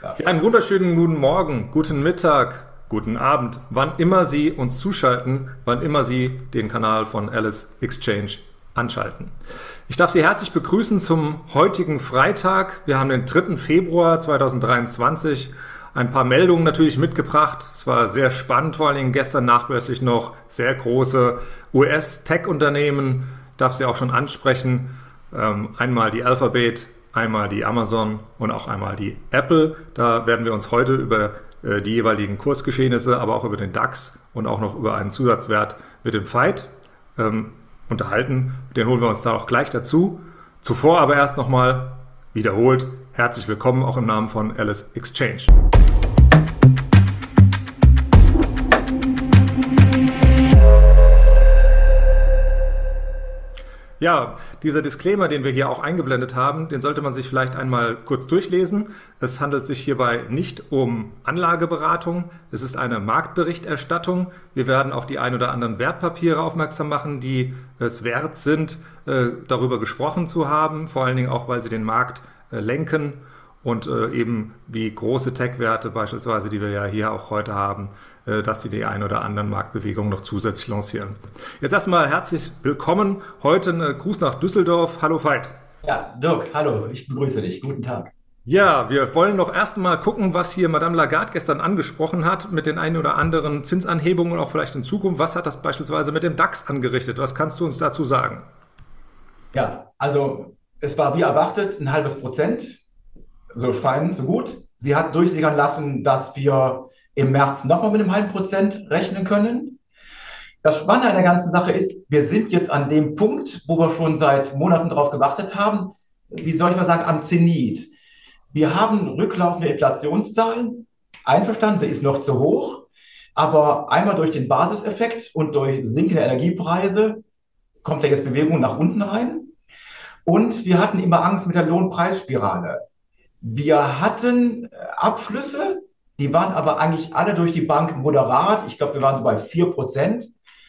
Ja, einen wunderschönen guten Morgen, guten Mittag, guten Abend, wann immer Sie uns zuschalten, wann immer Sie den Kanal von Alice Exchange anschalten. Ich darf Sie herzlich begrüßen zum heutigen Freitag. Wir haben den 3. Februar 2023. Ein paar Meldungen natürlich mitgebracht. Es war sehr spannend, vor Dingen gestern nachbörslich noch sehr große US-Tech-Unternehmen. Darf Sie auch schon ansprechen. Ähm, einmal die Alphabet, einmal die Amazon und auch einmal die Apple. Da werden wir uns heute über äh, die jeweiligen Kursgeschehnisse, aber auch über den DAX und auch noch über einen Zusatzwert mit dem Fight ähm, unterhalten. Den holen wir uns da auch gleich dazu. Zuvor aber erst nochmal wiederholt herzlich willkommen auch im Namen von Alice Exchange. Ja, dieser Disclaimer, den wir hier auch eingeblendet haben, den sollte man sich vielleicht einmal kurz durchlesen. Es handelt sich hierbei nicht um Anlageberatung, es ist eine Marktberichterstattung. Wir werden auf die ein oder anderen Wertpapiere aufmerksam machen, die es wert sind, äh, darüber gesprochen zu haben, vor allen Dingen auch, weil sie den Markt äh, lenken und äh, eben wie große Tech-Werte beispielsweise, die wir ja hier auch heute haben, äh, dass sie die ein oder anderen Marktbewegungen noch zusätzlich lancieren. Jetzt erstmal herzlich willkommen. Heute ein Gruß nach Düsseldorf. Hallo Veit. Ja, Dirk, hallo, ich begrüße dich. Guten Tag. Ja, wir wollen noch erstmal gucken, was hier Madame Lagarde gestern angesprochen hat mit den ein oder anderen Zinsanhebungen und auch vielleicht in Zukunft. Was hat das beispielsweise mit dem DAX angerichtet? Was kannst du uns dazu sagen? Ja, also es war wie erwartet ein halbes Prozent. So fein, so gut. Sie hat durchsickern lassen, dass wir im März nochmal mit einem halben Prozent rechnen können. Das Spannende an der ganzen Sache ist, wir sind jetzt an dem Punkt, wo wir schon seit Monaten darauf gewartet haben, wie soll ich mal sagen, am Zenit. Wir haben rücklaufende Inflationszahlen. Einverstanden, sie ist noch zu hoch. Aber einmal durch den Basiseffekt und durch sinkende Energiepreise kommt da jetzt Bewegung nach unten rein. Und wir hatten immer Angst mit der Lohnpreisspirale. Wir hatten Abschlüsse, die waren aber eigentlich alle durch die Bank moderat. Ich glaube, wir waren so bei vier Prozent.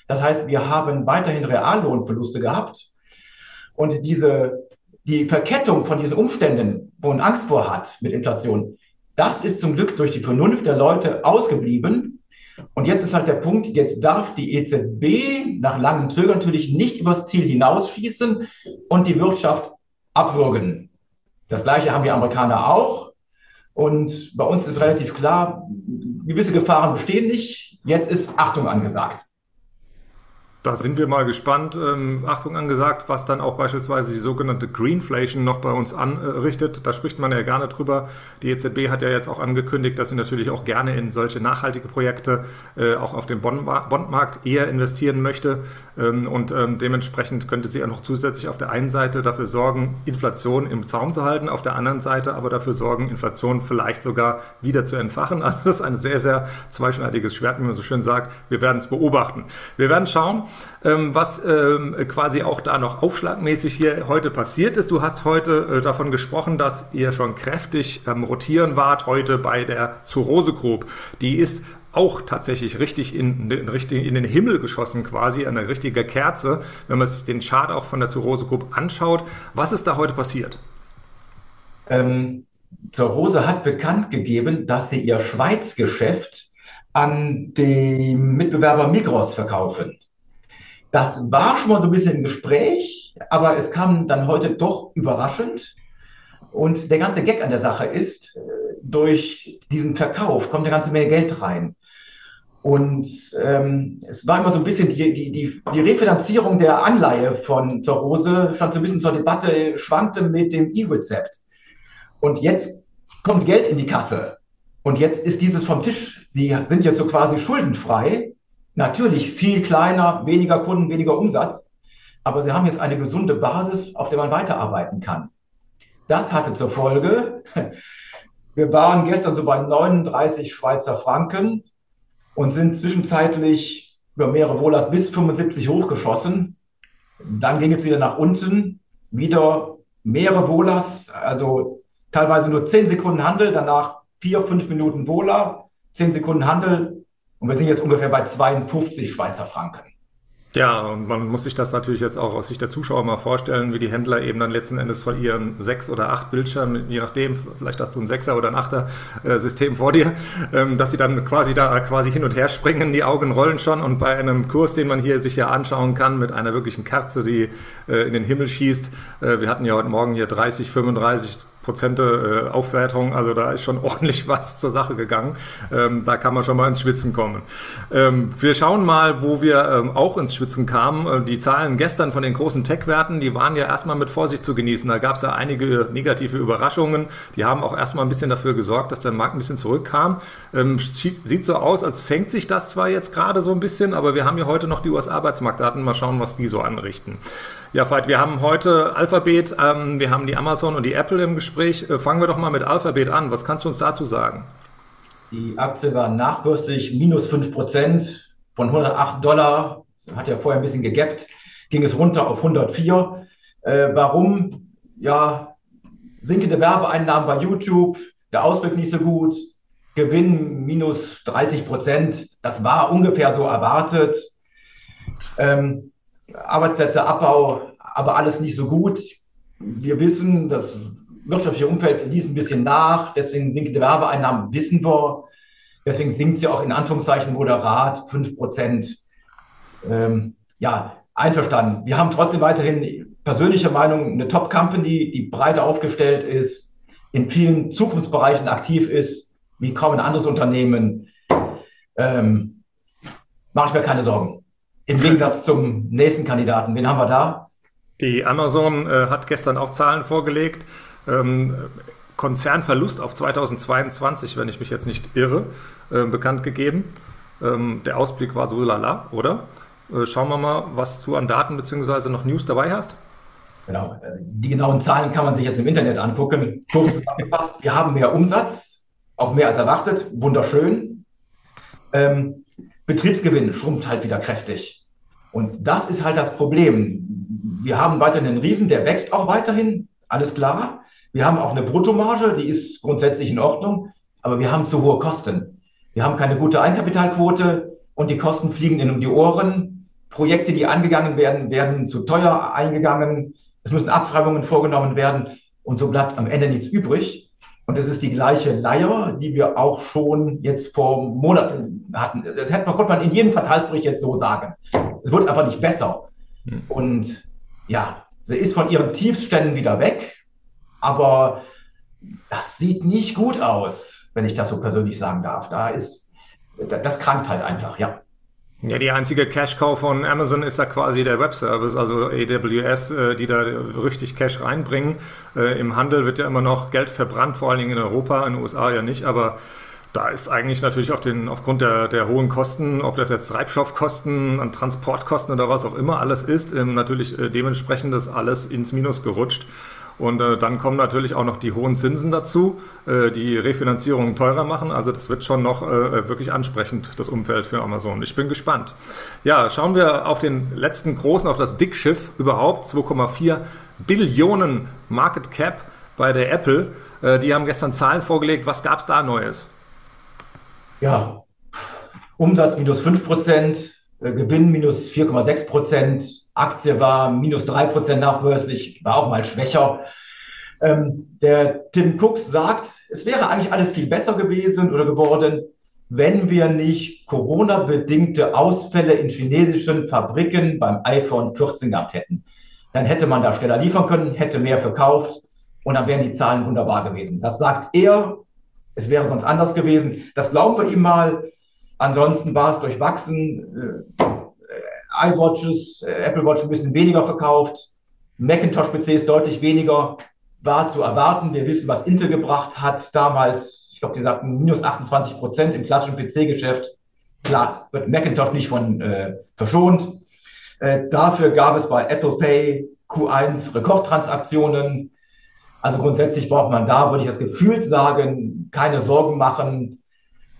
Das heißt, wir haben weiterhin Reallohnverluste gehabt. Und diese, die Verkettung von diesen Umständen, wo man Angst vor hat mit Inflation, das ist zum Glück durch die Vernunft der Leute ausgeblieben. Und jetzt ist halt der Punkt, jetzt darf die EZB nach langem Zögern natürlich nicht übers Ziel hinausschießen und die Wirtschaft abwürgen. Das gleiche haben die Amerikaner auch. Und bei uns ist relativ klar, gewisse Gefahren bestehen nicht. Jetzt ist Achtung angesagt. Da sind wir mal gespannt. Ähm, Achtung angesagt, was dann auch beispielsweise die sogenannte Greenflation noch bei uns anrichtet. Da spricht man ja gerne drüber. Die EZB hat ja jetzt auch angekündigt, dass sie natürlich auch gerne in solche nachhaltige Projekte äh, auch auf dem Bondmarkt eher investieren möchte. Ähm, und ähm, dementsprechend könnte sie ja noch zusätzlich auf der einen Seite dafür sorgen, Inflation im Zaum zu halten, auf der anderen Seite aber dafür sorgen, Inflation vielleicht sogar wieder zu entfachen. Also das ist ein sehr, sehr zweischneidiges Schwert, wie man so schön sagt. Wir werden es beobachten. Wir werden schauen, ähm, was ähm, quasi auch da noch aufschlagmäßig hier heute passiert ist. Du hast heute äh, davon gesprochen, dass ihr schon kräftig ähm, rotieren wart heute bei der Zurose Group. Die ist auch tatsächlich richtig in, in, in den Himmel geschossen, quasi eine richtige Kerze, wenn man sich den Chart auch von der Zurose Group anschaut. Was ist da heute passiert? Ähm, Zurose hat bekannt gegeben, dass sie ihr Schweizgeschäft an den Mitbewerber Migros verkaufen. Das war schon mal so ein bisschen im Gespräch, aber es kam dann heute doch überraschend. Und der ganze Gag an der Sache ist, äh, durch diesen Verkauf kommt eine ganze Menge Geld rein. Und ähm, es war immer so ein bisschen die, die, die, die Refinanzierung der Anleihe von Zorose stand so ein bisschen zur Debatte, schwankte mit dem E-Rezept. Und jetzt kommt Geld in die Kasse. Und jetzt ist dieses vom Tisch. Sie sind jetzt so quasi schuldenfrei. Natürlich viel kleiner, weniger Kunden, weniger Umsatz, aber sie haben jetzt eine gesunde Basis, auf der man weiterarbeiten kann. Das hatte zur Folge, wir waren gestern so bei 39 Schweizer Franken und sind zwischenzeitlich über mehrere Wohlers bis 75 hochgeschossen. Dann ging es wieder nach unten, wieder mehrere Wohlers, also teilweise nur 10 Sekunden Handel, danach 4, 5 Minuten Wohler, 10 Sekunden Handel, und wir sind jetzt ungefähr bei 52 Schweizer Franken. Ja, und man muss sich das natürlich jetzt auch aus Sicht der Zuschauer mal vorstellen, wie die Händler eben dann letzten Endes von ihren sechs oder acht Bildschirmen, je nachdem, vielleicht hast du ein Sechser oder ein Achter äh, System vor dir, ähm, dass sie dann quasi da quasi hin und her springen, die Augen rollen schon und bei einem Kurs, den man hier sich ja anschauen kann, mit einer wirklichen Kerze, die äh, in den Himmel schießt, äh, wir hatten ja heute Morgen hier 30, 35 Prozente äh, Aufwertung, also da ist schon ordentlich was zur Sache gegangen. Ähm, da kann man schon mal ins Schwitzen kommen. Ähm, wir schauen mal, wo wir ähm, auch ins Schwitzen kamen. Äh, die Zahlen gestern von den großen Tech-Werten, die waren ja erstmal mit Vorsicht zu genießen. Da gab es ja einige negative Überraschungen. Die haben auch erstmal ein bisschen dafür gesorgt, dass der Markt ein bisschen zurückkam. Ähm, sieht so aus, als fängt sich das zwar jetzt gerade so ein bisschen, aber wir haben ja heute noch die US-Arbeitsmarktdaten. Mal schauen, was die so anrichten. Ja, Veit, wir haben heute Alphabet, ähm, wir haben die Amazon und die Apple im Gespräch. Äh, fangen wir doch mal mit Alphabet an. Was kannst du uns dazu sagen? Die Aktie war nachbörslich minus 5% von 108 Dollar. Hat ja vorher ein bisschen gegappt, ging es runter auf 104. Äh, warum? Ja, sinkende Werbeeinnahmen bei YouTube, der Ausblick nicht so gut, Gewinn minus 30 Prozent. Das war ungefähr so erwartet. Ähm, Arbeitsplätze, Abbau, aber alles nicht so gut. Wir wissen, das wirtschaftliche Umfeld ließ ein bisschen nach, deswegen sinkt die Werbeeinnahmen, wissen wir. Deswegen sinkt sie auch in Anführungszeichen moderat 5 Prozent. Ähm, ja, einverstanden. Wir haben trotzdem weiterhin persönliche Meinung, eine Top-Company, die breiter aufgestellt ist, in vielen Zukunftsbereichen aktiv ist, wie kaum ein anderes Unternehmen. Ähm, mache ich mir keine Sorgen. Im Gegensatz zum nächsten Kandidaten. Wen haben wir da? Die Amazon äh, hat gestern auch Zahlen vorgelegt. Ähm, Konzernverlust auf 2022, wenn ich mich jetzt nicht irre, äh, bekannt gegeben. Ähm, der Ausblick war so lala, oder? Äh, schauen wir mal, was du an Daten bzw. noch News dabei hast. Genau, also die genauen Zahlen kann man sich jetzt im Internet angucken. Kurz zusammengefasst, wir haben mehr Umsatz, auch mehr als erwartet, wunderschön. Ähm, Betriebsgewinn schrumpft halt wieder kräftig. Und das ist halt das Problem. Wir haben weiterhin einen Riesen, der wächst auch weiterhin, alles klar. Wir haben auch eine Bruttomarge, die ist grundsätzlich in Ordnung, aber wir haben zu hohe Kosten. Wir haben keine gute Eigenkapitalquote und die Kosten fliegen in um die Ohren. Projekte, die angegangen werden, werden zu teuer eingegangen. Es müssen Abschreibungen vorgenommen werden und so bleibt am Ende nichts übrig. Und es ist die gleiche Leier, die wir auch schon jetzt vor Monaten hatten. Das hätte man, konnte man in jedem Quartalsbericht jetzt so sagen. Es wird einfach nicht besser. Hm. Und ja, sie ist von ihren Tiefständen wieder weg, aber das sieht nicht gut aus, wenn ich das so persönlich sagen darf. Da ist, das krankt halt einfach, ja. Ja, die einzige Cash-Cow von Amazon ist ja quasi der Web-Service, also AWS, äh, die da richtig Cash reinbringen. Äh, Im Handel wird ja immer noch Geld verbrannt, vor allen Dingen in Europa, in den USA ja nicht, aber da ist eigentlich natürlich auf den, aufgrund der, der hohen Kosten, ob das jetzt Treibstoffkosten, an Transportkosten oder was auch immer alles ist, ähm, natürlich äh, dementsprechend das alles ins Minus gerutscht. Und äh, dann kommen natürlich auch noch die hohen Zinsen dazu, äh, die Refinanzierungen teurer machen. Also das wird schon noch äh, wirklich ansprechend, das Umfeld für Amazon. Ich bin gespannt. Ja, schauen wir auf den letzten großen, auf das Dickschiff überhaupt. 2,4 Billionen Market Cap bei der Apple. Äh, die haben gestern Zahlen vorgelegt. Was gab es da Neues? Ja, Umsatz minus 5 Prozent, äh, Gewinn minus 4,6 Prozent, Aktie war minus 3 Prozent nachbörslich, war auch mal schwächer. Ähm, der Tim Cook sagt, es wäre eigentlich alles viel besser gewesen oder geworden, wenn wir nicht Corona-bedingte Ausfälle in chinesischen Fabriken beim iPhone 14 gehabt hätten. Dann hätte man da schneller liefern können, hätte mehr verkauft und dann wären die Zahlen wunderbar gewesen. Das sagt er. Es wäre sonst anders gewesen. Das glauben wir ihm mal. Ansonsten war es durchwachsen. Äh, iWatches, äh, Apple Watch ein bisschen weniger verkauft. Macintosh-PCs deutlich weniger. War zu erwarten. Wir wissen, was Intel gebracht hat damals. Ich glaube, die sagten minus 28 Prozent im klassischen PC-Geschäft. Klar, wird Macintosh nicht von äh, verschont. Äh, dafür gab es bei Apple Pay Q1 Rekordtransaktionen. Also grundsätzlich braucht man da, würde ich das Gefühl sagen, keine Sorgen machen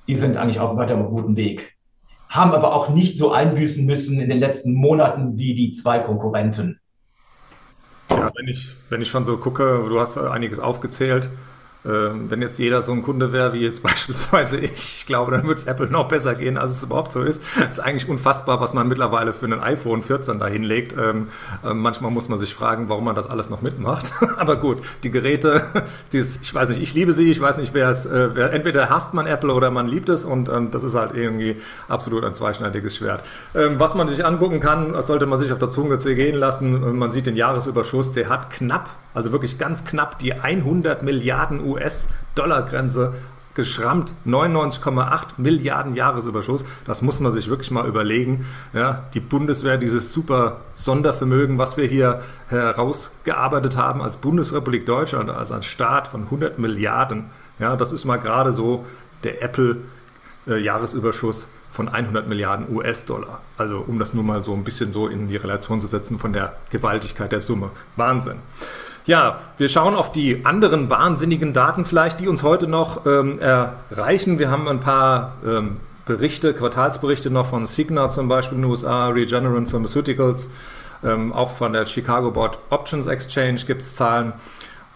die sind eigentlich auch weiter auf einem guten Weg. Haben aber auch nicht so einbüßen müssen in den letzten Monaten wie die zwei Konkurrenten. Ja, wenn ich, wenn ich schon so gucke, du hast einiges aufgezählt. Ähm, wenn jetzt jeder so ein Kunde wäre wie jetzt beispielsweise ich, ich glaube, dann würde es Apple noch besser gehen, als es überhaupt so ist. Es ist eigentlich unfassbar, was man mittlerweile für ein iPhone 14 da hinlegt. Ähm, äh, manchmal muss man sich fragen, warum man das alles noch mitmacht. Aber gut, die Geräte, dieses, ich weiß nicht, ich liebe sie, ich weiß nicht, wer es, äh, wer, entweder hasst man Apple oder man liebt es und ähm, das ist halt irgendwie absolut ein zweischneidiges Schwert. Ähm, was man sich angucken kann, sollte man sich auf der Zunge gehen lassen. Man sieht den Jahresüberschuss, der hat knapp, also wirklich ganz knapp die 100 Milliarden US-Dollar-Grenze geschrammt. 99,8 Milliarden Jahresüberschuss. Das muss man sich wirklich mal überlegen. Ja, die Bundeswehr, dieses super Sondervermögen, was wir hier herausgearbeitet haben als Bundesrepublik Deutschland, als ein Staat von 100 Milliarden. Ja, das ist mal gerade so der Apple-Jahresüberschuss von 100 Milliarden US-Dollar. Also um das nur mal so ein bisschen so in die Relation zu setzen von der Gewaltigkeit der Summe. Wahnsinn. Ja, wir schauen auf die anderen wahnsinnigen Daten vielleicht, die uns heute noch ähm, erreichen. Wir haben ein paar ähm, Berichte, Quartalsberichte noch von Cigna zum Beispiel in den USA, Regeneron Pharmaceuticals, ähm, auch von der Chicago Board Options Exchange gibt es Zahlen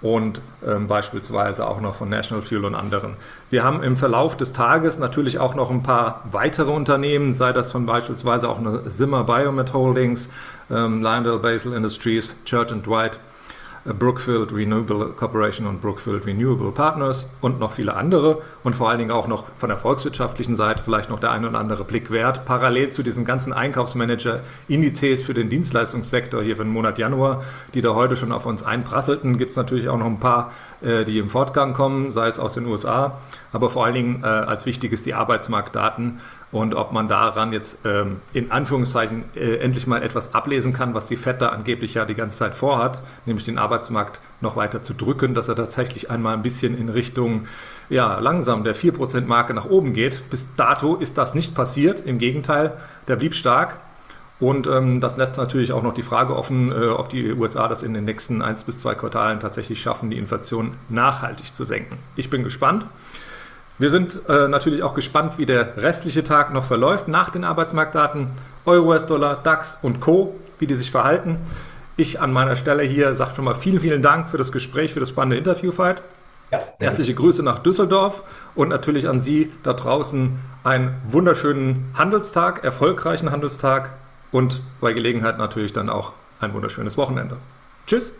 und ähm, beispielsweise auch noch von National Fuel und anderen. Wir haben im Verlauf des Tages natürlich auch noch ein paar weitere Unternehmen, sei das von beispielsweise auch eine Zimmer Biomet Holdings, ähm, Lyondell Basel Industries, Church and Dwight Brookfield Renewable Corporation und Brookfield Renewable Partners und noch viele andere und vor allen Dingen auch noch von der volkswirtschaftlichen Seite vielleicht noch der ein oder andere Blick wert. Parallel zu diesen ganzen Einkaufsmanager-Indizes für den Dienstleistungssektor hier für den Monat Januar, die da heute schon auf uns einprasselten, gibt es natürlich auch noch ein paar, äh, die im Fortgang kommen, sei es aus den USA, aber vor allen Dingen äh, als wichtig ist die Arbeitsmarktdaten und ob man daran jetzt ähm, in Anführungszeichen äh, endlich mal etwas ablesen kann, was die FED da angeblich ja die ganze Zeit vorhat, nämlich den Arbeitsmarkt noch weiter zu drücken, dass er tatsächlich einmal ein bisschen in Richtung ja, langsam der 4%-Marke nach oben geht. Bis dato ist das nicht passiert, im Gegenteil, der blieb stark. Und ähm, das lässt natürlich auch noch die Frage offen, äh, ob die USA das in den nächsten eins bis zwei Quartalen tatsächlich schaffen, die Inflation nachhaltig zu senken. Ich bin gespannt. Wir sind äh, natürlich auch gespannt, wie der restliche Tag noch verläuft nach den Arbeitsmarktdaten. Euro, US-Dollar, DAX und Co., wie die sich verhalten. Ich an meiner Stelle hier sage schon mal vielen, vielen Dank für das Gespräch, für das spannende Interview, Veit. Ja, Herzliche Grüße nach Düsseldorf und natürlich an Sie da draußen einen wunderschönen Handelstag, erfolgreichen Handelstag und bei Gelegenheit natürlich dann auch ein wunderschönes Wochenende. Tschüss!